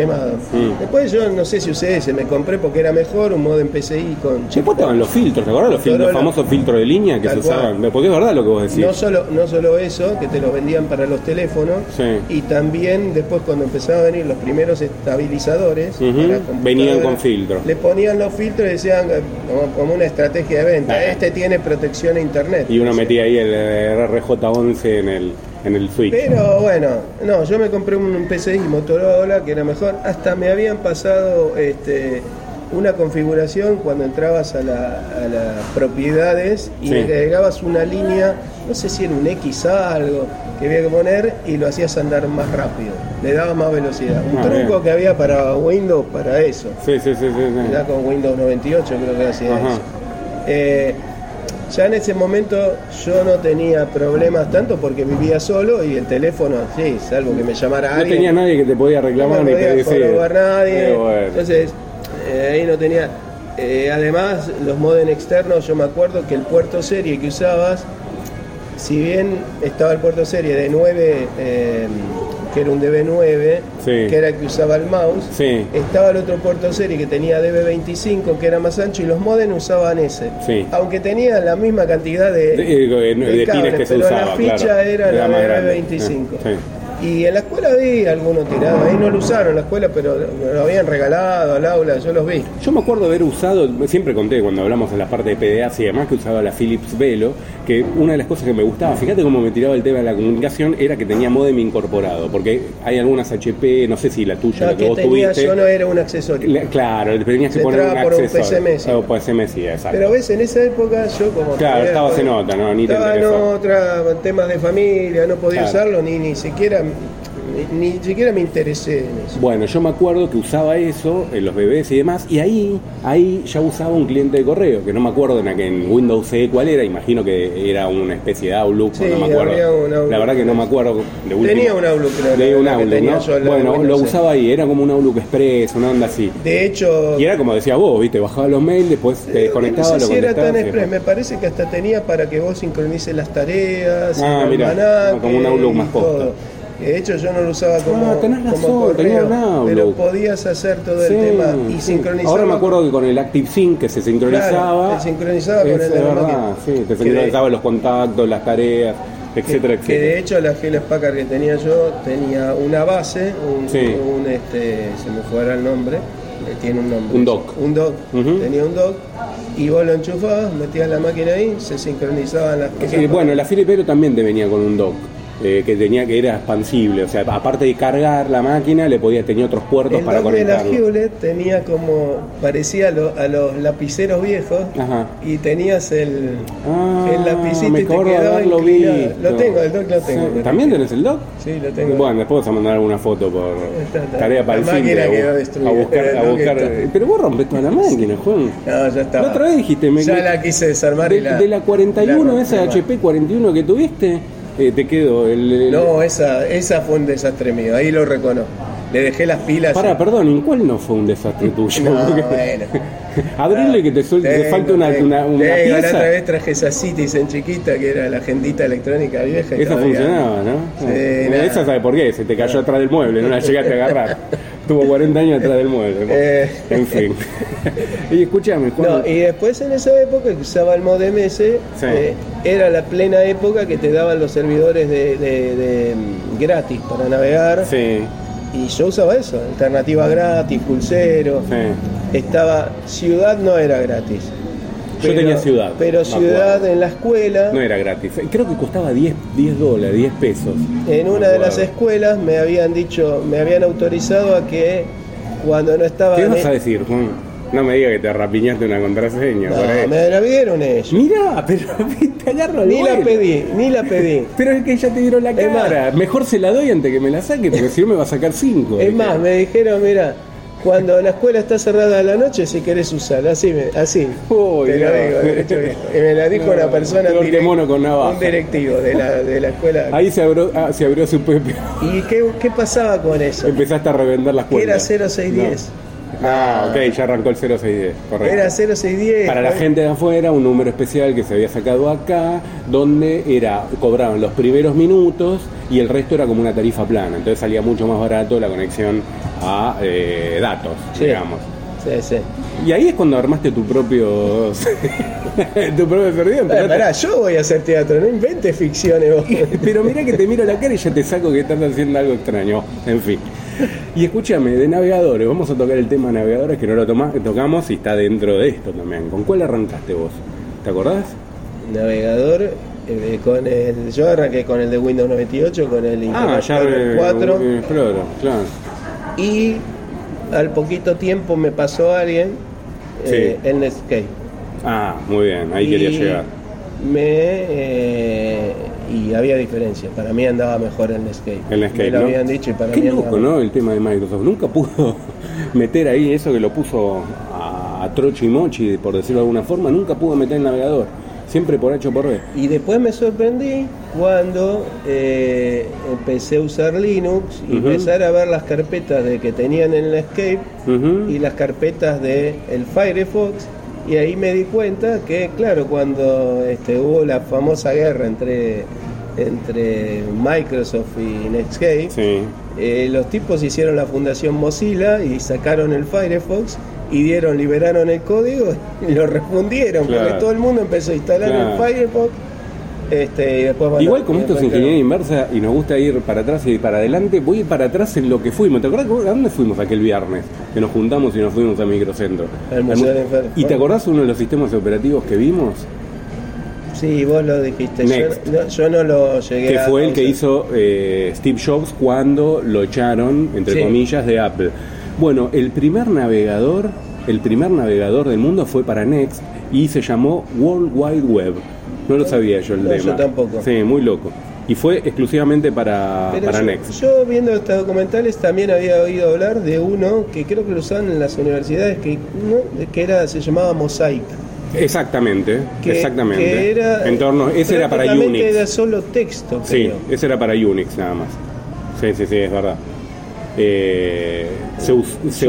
quemados. Mm. Después yo no sé si usé ese, me compré porque era mejor un modem PCI con chip. Después estaban los filtros, ¿te acordás? Los, fil- los famosos filtros de línea que se usaban. cual. Porque es verdad lo que vos decís. No solo, no solo eso, que te los vendían para los teléfonos, Sí. y también después cuando empezaban a venir los primeros estabilizadores, venían con filtro. Le ponían los filtros y decían eh, como, como una estrategia de venta, Ah. este tiene protección a internet. Y uno metía ahí el eh, RJ11 en el, en el switch. Pero bueno, no, yo me compré un PCI Motorola que era mejor. Hasta me habían pasado este, una configuración cuando entrabas a, la- a las propiedades y Sí. le agregabas una línea, no sé si era un X algo que había que poner y lo hacías andar más rápido, le daba más velocidad. Un Ah, truco bien. que había para Windows para eso. Sí, sí, sí, sí. con Windows 98 creo que hacía Ajá. eso. Eh, ya en ese momento yo no tenía problemas tanto porque vivía solo y el teléfono, sí, salvo que me llamara No alguien. tenía nadie que te podía no reclamar ni te podía decir. jorobar nadie. Bueno. Entonces, eh, ahí no tenía. Eh, además, los modem externos, yo me acuerdo que el puerto serie que usabas, si bien estaba el puerto serie de 9, eh, que era un DB9, Sí. que era el que usaba el mouse, Sí. estaba el otro puerto serie que tenía DB25, que era más ancho, y los modem usaban ese. Sí. Aunque tenían la misma cantidad de, De- de- de cables, pines que se pero usaba, la ficha claro. era, la grande. DB25. Y en la escuela vi algunos tirados, ahí no lo usaron en la escuela, pero lo habían regalado al aula, yo los vi. Yo me acuerdo haber usado, siempre conté cuando hablamos en la parte de PDAs y demás, que usaba la Philips Velo, que una de las cosas que me gustaba, fíjate cómo me tiraba el tema de la comunicación, era que tenía modem incorporado, porque hay algunas HP, no sé si la tuya, No, la que que vos tenía, tuviste. yo no era un accesorio. La- claro, tenías que Se poner un por un accesorio. PSMS. O por SMS, exacto. Pero ves, en esa época yo como... Claro, estabas en otra, ¿no? Ni te estaba en interesó. otra, temas de familia, no podía Claro. usarlo, ni, ni siquiera ni, siquiera me interesé en eso. Bueno, yo me acuerdo que usaba eso en los bebés y demás, y ahí, ahí ya usaba un cliente de correo, que no me acuerdo en, aquel- en Windows CE cuál era, imagino que era una especie de Outlook, Sí, no me acuerdo. La verdad que no me acuerdo de último. Tenía un Outlook, creo, Tenía un Outlook, Bueno, lo CE. usaba ahí, era como un Outlook Express, una onda así. De hecho, Y era como decía vos, viste, bajaba los mails, después te eh, desconectaba, no sé lo si era tan express, me parece que hasta tenía para que vos sincronices las tareas, Ah, mirá, como un Outlook más posta. De hecho, yo no lo usaba como, Ah, tenés como razón, tenía correo, Outlook. pero podías hacer todo el tema y sí. sincronizar. Ahora me acuerdo que con el Active Sync que se sincronizaba. Claro, se sincronizaba con el de verdad, sí, te Que de- sincronizaba los contactos, las tareas, etcétera, que de etcétera. hecho la Hewlett Packard que tenía yo tenía una base, un, Sí. un, este, se me fuera el nombre, eh, tiene un nombre. Un dock. Un dock, Ujú. tenía un dock y vos lo enchufabas, metías la máquina ahí, se sincronizaban las cosas. Eh, bueno, la Philips Velo también te venía con un dock. Eh, que tenía que era expansible, o sea, aparte de cargar la máquina, le podía tenía otros puertos el para de la. Hewlett tenía como, parecía a, lo- a los lapiceros viejos Ajá. y tenías el, Ah, el lapicito me y te quedaba. Lo tengo, el dock lo tengo. Sí. ¿También tenés el dock? Sí, lo tengo. Bueno, después vas a mandar alguna foto por Está, está. tarea para La el quedó a, destruida, buscar, a buscar- está- Pero vos rompes toda la máquina, Juan. No, ya estaba. La otra vez dijiste, me Ya la quise desarmar de, y la. de la 41, la esa. HP 41 que tuviste, eh, te quedó el. el- No, esa, esa fue un desastre mío, ahí lo reconozco. Le dejé las pilas. Pará, perdón, ¿en cuál no fue un desastre tuyo? No, Porque- bueno. Abrirle que te, suelte, te Tengo, falte una, tengo. una, una Tengo, La otra vez traje esa Citizen chiquita que era la agendita electrónica vieja. Esa todavía- funcionaba, ¿no? Sí, esa sabe por qué, se te cayó atrás del mueble, no la llegaste a agarrar. Tuvo 40 años atrás del mueble. Eh. En fin. y escúchame, Juan. No, y después en esa época que usaba el modem ese, Sí. eh, era la plena época que te daban los servidores de, de- de, mm, gratis para navegar. Sí, Y yo usaba eso, alternativa gratis, pulsero. sí. Estaba, ciudad no era gratis. Yo tenía ciudad, Pero ciudad en la escuela, No era gratis. Creo que costaba 10, 10 dólares, 10 pesos. en una de las escuelas me habían dicho, me habían autorizado a que cuando no estaba... ¿Qué vas a decir, Juan? No me digas que te rapiñaste una contraseña. por ahí. No, me la pidieron ellos. Mirá, pero te agarro Ni la pedí, ni la pedí. Pero es que ya te dieron la Es más- cara. Mejor se la doy antes que me la saque, porque si no me va a sacar 5. Es más, me dijeron, mira, cuando la escuela está cerrada a la noche, si querés usarla, así, me- así. Uy, Te lo digo, me la dijo No, una persona, peor que direct- mono con navaja. un directivo de la, de la escuela. Ahí se abrió, ah, se abrió su pepe. ¿Y qué, qué pasaba con eso? Empezaste a revender las Que era cuentas. 0610. No. Ah, ok, ya arrancó el 0610, correcto. Era 0610. Para la gente de afuera, un número especial que se había sacado acá, donde era cobraban los primeros minutos y el resto era como una tarifa plana. Entonces salía mucho más barato la conexión a eh, datos, Sí. digamos. Sí, sí. Y ahí es cuando armaste tu propio tu propio servidor. Pará, empezaste- pará, yo voy a hacer teatro, no inventes ficciones vos. Pero mira que te miro la cara y ya te saco que estás haciendo algo extraño. En fin. Y escúchame, de navegadores, vamos a tocar el tema de navegadores que no lo toma- tocamos y está dentro de esto también. ¿Con cuál arrancaste vos? ¿Te acordás? Navegador, eh, con el, yo arranqué con el de Windows 98, con el Ah, ya Explorer 4. eh, claro. Y al poquito tiempo me pasó alguien eh, el Netscape. Ah, muy bien, ahí Y quería llegar. Me, eh, y había diferencia. Para mí andaba mejor el Netscape. El Netscape, Me lo ¿no? habían dicho y para Qué mí loco, ¿no? El tema de Microsoft. Nunca pudo meter ahí eso que lo puso a, a trocho y mochi, por decirlo de alguna forma. Nunca pudo meter el navegador. Siempre por H o por B. Y después me sorprendí cuando eh, empecé a usar Linux y Ujú. empezar a ver las carpetas de que tenían en el Escape Ujú. y las carpetas de el Firefox y ahí me di cuenta que claro cuando este, hubo la famosa guerra entre entre Microsoft y Netscape Sí. eh, los tipos hicieron la fundación Mozilla y sacaron el Firefox y dieron liberaron el código y lo refundieron Claro. porque todo el mundo empezó a instalar Claro. el Firefox este, y después bueno, Igual como esto es ingeniería inversa y nos gusta ir para atrás y para adelante, voy a ir para atrás en lo que fuimos. ¿Te acordás a dónde fuimos aquel viernes? Que nos juntamos y nos fuimos a Microcentro. Al Museo del Enfermo. ¿Y te acordás uno de los sistemas operativos que vimos? Sí, vos lo dijiste. Yo, no, yo no lo llegué Que a fue el que hizo eh, Steve Jobs cuando lo echaron, entre Sí. comillas, de Apple. Bueno, el primer navegador, el primer navegador del mundo fue para Next y se llamó World Wide Web. No lo sabía yo el No, tema. yo tampoco. Sí, muy loco. Y fue exclusivamente para, Pero para yo, Next. yo viendo estos documentales también había oído hablar de uno que creo que lo usaban en las universidades que, ¿no? que era se llamaba Mosaic. Exactamente, Que, exactamente. que era, en torno, ese era para Unix. era solo texto, Sí, creo. ese era para Unix nada más. Sí, sí, sí, es verdad. Eh, se, se.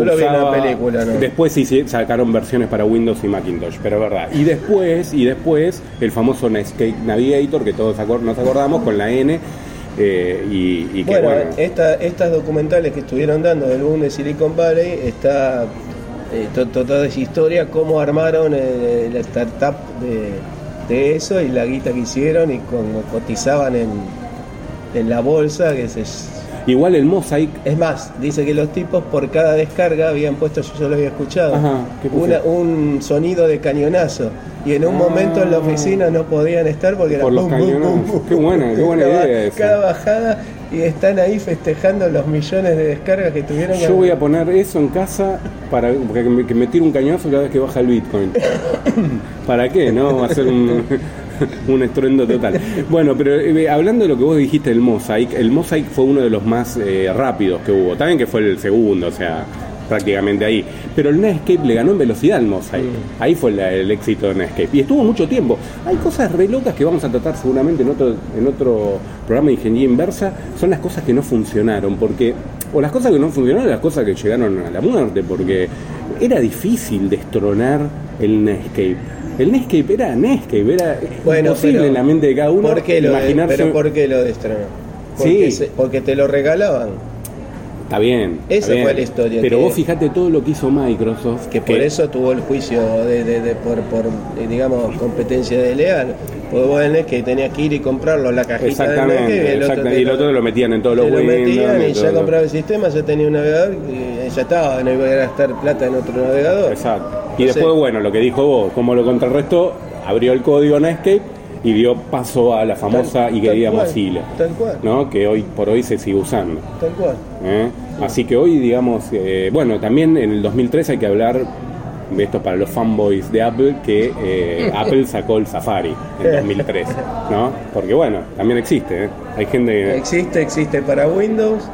Después sí sacaron versiones para Windows y Macintosh, pero es verdad. Y después, y después el famoso Netscape Navigator que todos nos acordamos con la N eh, y, y que Bueno, bueno, esta- estas documentales que estuvieron dando del boom de Silicon Valley está eh, to- to- toda esa historia, cómo armaron eh, la startup de, de eso y la guita que hicieron y cómo cotizaban en, en la bolsa, que se, igual el Mosaic Es más, dice que los tipos por cada descarga habían puesto, yo ya lo había escuchado, un sonido de cañonazo. Y en un Ah. momento en la oficina no podían estar porque era Por los bum, bum, bum, cañonazos. bum, Qué buena, qué buena cada, idea esa. cada bajada y están ahí festejando los millones de descargas que tuvieron. Yo voy a poner eso en casa para que me, que me tire un cañonazo cada vez que baja el Bitcoin. ¿Para qué? ¿No? Va a ser un, un estruendo total. Bueno, pero eh, hablando de lo que vos dijiste del Mosaic, el Mosaic fue uno de los más eh, rápidos que hubo. También que fue el segundo, o sea, prácticamente ahí. Pero el Netscape le ganó en velocidad al Mosaic. Ahí fue la- el éxito de Netscape. Y estuvo mucho tiempo. Hay cosas re locas que vamos a tratar seguramente en otro, en otro programa de ingeniería inversa. Son las cosas que no funcionaron. Porque, o las cosas que no funcionaron, las cosas que llegaron a la muerte. Porque era difícil destronar el Netscape. El Netscape era Netscape, era Bueno, imposible en la mente de cada uno ¿Por qué lo de- imaginarse. pero ¿por qué lo destronó? Sí. Porque, se- porque te lo regalaban. Está bien. está Esa bien. fue la historia Pero que- vos fijate todo lo que hizo Microsoft. Que por eso tuvo el juicio de, de- de- por, por, eh, digamos, competencia desleal. Porque vos tenés que tenías que ir y comprarlo la cajita Exactamente, y el otro exacta- te y el otro lo metían en todos los te lo Windows, metían en y todo ya compraba el sistema, ya tenía un navegador y ya estaba, no iba a gastar plata en otro navegador. Exacto. Y después, bueno, lo que dijo vos, como lo contrarrestó, abrió el código Netscape y dio paso a la famosa Tal- y querida tal cual, Mozilla, Tal cual, ¿no? que hoy por hoy se sigue usando. tal cual. ¿eh? Así que hoy, digamos, eh, bueno, también en el 2003 hay que hablar de esto para los fanboys de Apple, que eh, Apple sacó el Safari en 2003, ¿no? Porque bueno, también existe, ¿eh? hay gente que... Existe, existe para Windows.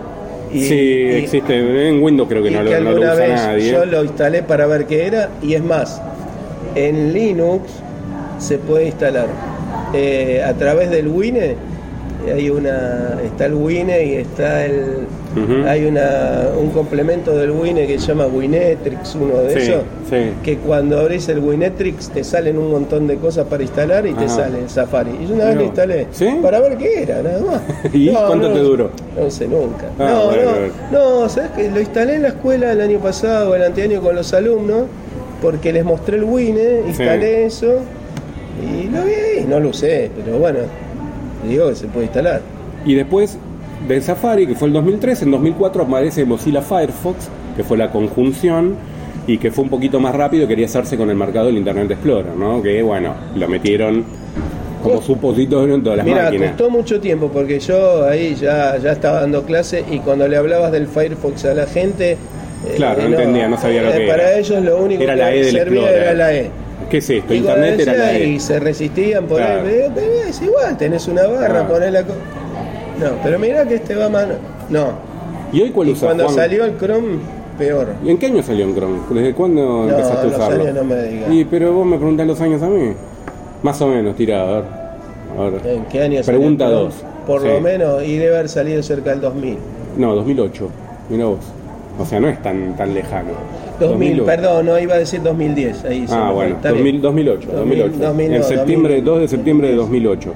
Y, sí, y- existe, en Windows creo que no, que lo, no lo alguna usa vez nadie. yo lo instalé para ver qué era y es más, en Linux se puede instalar eh, a través del Wine. Hay una, está el Wine y está el, hay una, un complemento del Wine que se llama Winetrix, uno de Sí, esos, sí. que cuando abrís el Winetrix te salen un montón de cosas para instalar y te sale el Safari. Y yo una vez lo instalé ¿Sí? para ver qué era, nada más. ¿Y cuánto te duró? No sé nunca. Ah, no, bueno, no, no, ¿sabes qué? Lo instalé en la escuela el año pasado el anteaño con los alumnos porque les mostré el Wine, instalé eso y lo vi ahí, no lo usé, pero bueno, digo que se puede instalar. Y después del Safari, que fue el 2003, en 2004 aparece Mozilla Firefox, que fue la conjunción y que fue un poquito más rápido, quería hacerse con el mercado del Internet Explorer, ¿no? Que bueno, lo metieron como supositorio en todas las Mira, máquinas. costó mucho tiempo porque yo ahí ya, ya estaba dando clase y cuando le hablabas del Firefox a la gente... eh, Claro, no entendía, no sabía lo que Para era. ellos lo único Era que la E servía Explorer. era la E. ¿Qué es esto? Y Internet era la decía, E. Y se resistían por Claro. ahí. Pero es igual, tenés una barra, ponés la co- No, pero mirá que este va mano. No. ¿Y hoy cuál Y cuando Juan? salió el Chrome, peor. ¿Y en qué año salió en Chrome? ¿Desde cuándo No, empezaste a los usarlo? años no me digas. Y pero vos me preguntás los años a mí. Más o menos, tira, a ver. A ver. ¿En qué año salió Pregunta el Chrome? 2. Por Sí. lo menos, y debe haber salido cerca del 2000. No, 2008. Mira vos. O sea, no es tan, tan lejano. 2000, 2008. perdón, no iba a decir 2010. Ahí Ah, bueno, Está 2000, bien. 2008, 2008. 2000, en septiembre, 2000. 2 de septiembre de 2008.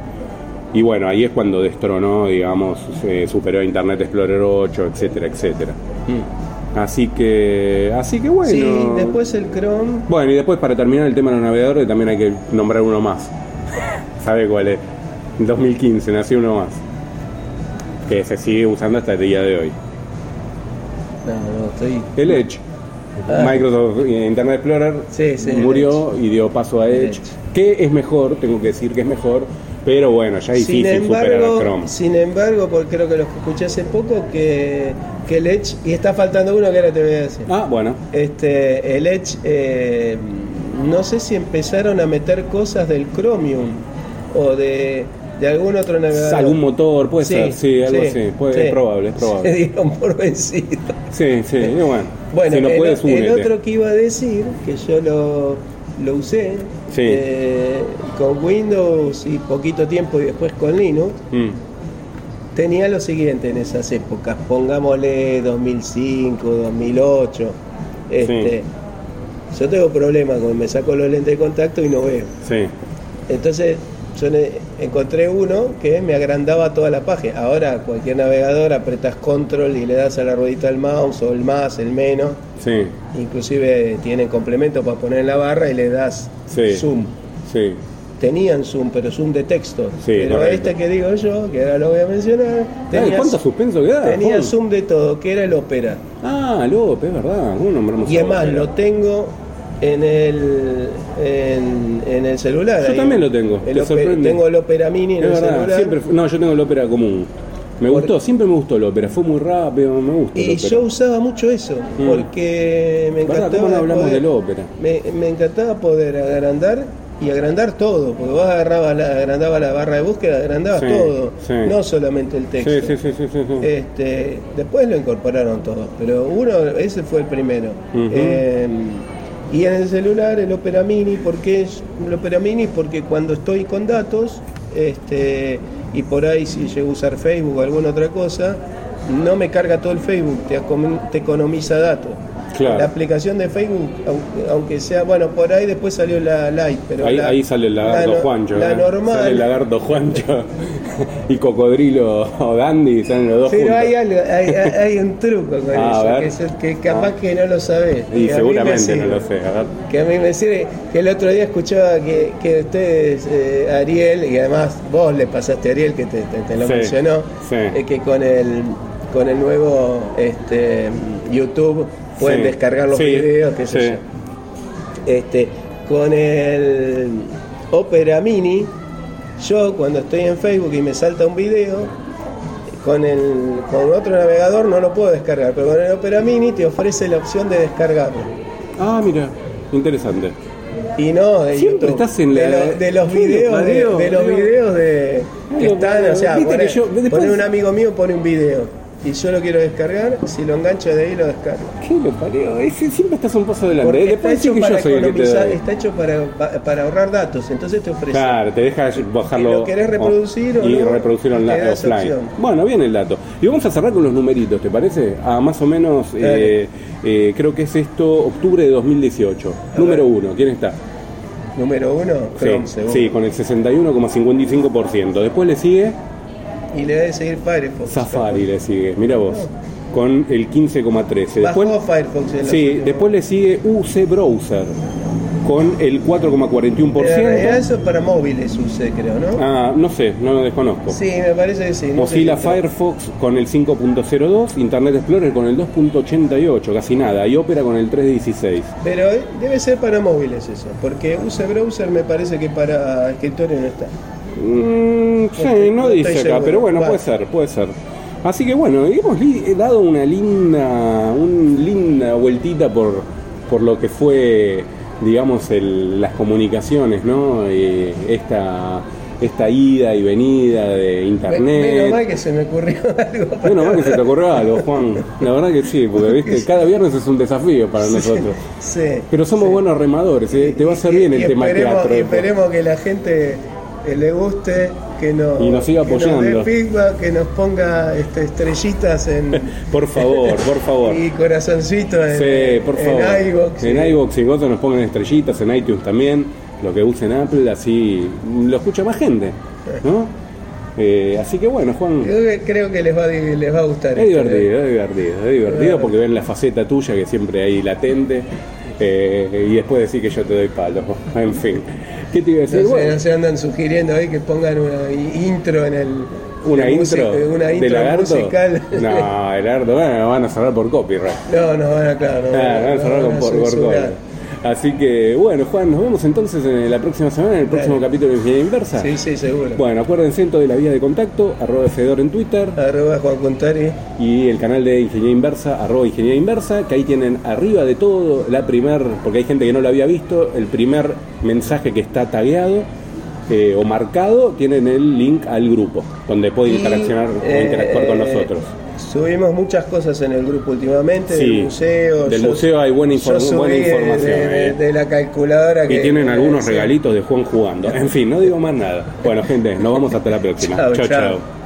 Y bueno, ahí es cuando destronó, digamos, se superó a Internet Explorer 8, etcétera, etcétera. Así que, así que bueno. Sí, después el Chrome. Bueno, y después para terminar el tema de los navegadores también hay que nombrar uno más. ¿Sabe cuál es? En 2015 nació uno más. Que se sigue usando hasta el día de hoy. No, no, estoy. El Edge. Ah. Microsoft Internet Explorer Sí, sí, el murió y dio paso a Edge, que es mejor, tengo que decir que es mejor, pero bueno, ya es Sin difícil superar a embargo, Chrome. sin embargo, porque creo que lo escuché hace poco, que, que el Edge, y está faltando uno que ahora te voy a decir. Ah, bueno, Este, el Edge, eh, no sé si empezaron a meter cosas del Chromium o de, de algún otro navegador. algún motor, puede Sí, ser, sí, algo sí, así, puede- sí. es probable, es Se probable. dieron por vencido. Sí, sí, y bueno, Bueno, si no el, puedes, el únete. otro que iba a decir, que yo lo, lo usé Sí. eh, con Windows y poquito tiempo y después con Linux, Mm, tenía lo siguiente en esas épocas, pongámosle 2005, 2008. Este, Yo tengo problemas con me saco los lentes de contacto y no veo. sí, Entonces yo encontré uno que me agrandaba toda la página. Ahora cualquier navegador apretas control y le das a la ruedita del mouse o el más, el menos. sí, Inclusive tienen complemento para poner en la barra y le das Sí. zoom. sí. Tenían zoom, pero zoom de texto. Sí, pero correcto. este que digo yo, que ahora lo voy a mencionar, tenía, ¿Cuánto suspenso queda? tenía Juan? zoom de todo, que era el Opera. Ah, López, es verdad, ¿cómo nombramos Y además Opera? lo tengo en el en, en el celular. Yo ahí. también lo tengo, El te Opera- sorprende. tengo el Opera Mini en Es el verdad, celular. siempre, no, yo tengo el ópera común. Me gustó, siempre me gustó el ópera, fue muy rápido, me gusta. el Y yo usaba mucho eso, Mm. porque me encantaba. ¿Cómo no hablamos poder- del ópera? Me, me encantaba poder agrandar y agrandar todo, porque vos agarrabas la, agrandabas la barra de búsqueda, agrandabas Sí, todo, sí. no solamente el texto. Sí. Este, después lo incorporaron todos, pero uno, ese fue el primero. Eh, y en el celular el Opera Mini, ¿por qué es el Opera Mini? Porque cuando estoy con datos, este, y por ahí si llego a usar Facebook o alguna otra cosa, no me carga todo el Facebook, te, te economiza datos. Claro. La aplicación de Facebook, aunque, sea, bueno, por ahí después salió la Lite, pero ahí, la- ahí sale el lagarto la Juancho. La ¿eh? normal. Sale el lagarto Juancho y Cocodrilo o Dandy, salen los dos Pero juntos. hay, algo, hay, un truco con Ah, eso, que, que capaz Ah. que no lo sabés. Y seguramente no lo sé. A ver. Que a mí me sirve, que el otro día escuchaba que, que ustedes, eh, Ariel, y además vos le pasaste a Ariel, que te, te- te lo Sí, mencionó, sí. eh, que con el, con el nuevo este, YouTube pueden Sí, descargar los sí, videos, qué sé yo. Este, con el Opera Mini, yo cuando estoy en Facebook y me salta un video, con, el, con otro navegador no lo puedo descargar, pero con el Opera Mini te ofrece la opción de descargarlo. Ah, mira, interesante. Y no de Siempre YouTube. estás en de, la- lo- de los ¿Qué lo videos de, los videos de que están, o sea, pone, que yo- después- pone un amigo mío pone un video y yo lo quiero descargar, si lo engancho de ahí lo descargo. ¿Qué lo parió? Ese- siempre estás un paso adelante. Porque está Después sí hecho, que para yo soy el que te economizar, doy. está hecho para, pa- para ahorrar datos, entonces te ofrece. Claro, te deja bajarlo. ¿Y lo querés reproducir o y no? reproducirlo Te online, offline. Bueno, viene el dato. Y vamos a cerrar con los numeritos, ¿te parece? A más o menos, eh, eh, creo que es esto, octubre de 2018. Número uno, ¿quién está? Número uno, Chrome, sí, seguro. sí, con el 61,55%. Después le sigue Y le debe seguir Firefox. Safari, le sigue, mira vos, con el 15,13%. Después, Firefox sí, después le sigue UC Browser con el 4,41%. En realidad eso es para móviles UC, creo, ¿no? Ah, no sé, no lo desconozco. Sí, me parece que sí. no Mozilla Firefox con el 5.02, Internet Explorer con el 2.88, casi nada, y Opera con el 3.16. Pero debe ser para móviles eso, porque UC Browser me parece que para escritorio no está. Mm, sí, no dice acá, pero bueno, puede ser, puede ser. Así que bueno, hemos li- dado una linda, un linda vueltita por, por lo que fue, digamos, el- las comunicaciones, ¿no? Eh, esta, esta ida y venida de internet. Menos mal que se me ocurrió algo. Menos mal que se te ocurrió algo, Juan. La verdad que sí, porque viste, cada viernes es un desafío para nosotros. Sí. Pero somos buenos remadores, ¿eh? te va a hacer bien el y tema teatro. y después. esperemos que la gente eh, le guste, que nos, Y nos siga que apoyando. dé feedback, que nos ponga este, estrellitas en, Por favor, por favor. y corazoncitos en, Sí, por favor. en. En y- iVoox y cosas nos pongan estrellitas, en iTunes también, lo que usen Apple, así lo escucha más gente, ¿no? Eh, así que bueno, Juan, Yo creo que les va, les va a gustar. es esto, ¿eh? divertido, es divertido, es divertido porque ven la faceta tuya que siempre ahí latente eh, y después decir que yo te doy palo, en fin. ¿Qué te iba a decir? No, Bueno, no se andan sugiriendo ahí que pongan una intro en el. una de intro, música- una de intro lagarto. musical. No, el lagarto, bueno, van a cerrar por copyright. No, no, van a, claro, no, Ah, van a cerrar por, copyright. Así que bueno, Juan, nos vemos entonces en la próxima semana, en el próximo Dale. capítulo de Ingeniería Inversa. Sí, sí, seguro. Bueno, acuérdense entonces de la vía de contacto, arroba Fedor en Twitter Arroba Juan Contari. y el canal de Ingeniería Inversa, arroba Ingeniería Inversa, que ahí tienen arriba de todo la primer, porque hay gente que no lo había visto, el primer mensaje que está tagueado eh, o marcado, tienen el link al grupo, donde pueden Y, interaccionar o eh, interactuar con eh, nosotros. Subimos muchas cosas en el grupo últimamente, Sí, del museo. del yo- museo hay buena yo inform- subí buena de- información, De, eh. de la calculadora que. Y tienen algunos regalitos de Juan jugando. En fin, no digo más nada. Bueno, gente, nos vamos hasta la próxima. Chao. chao.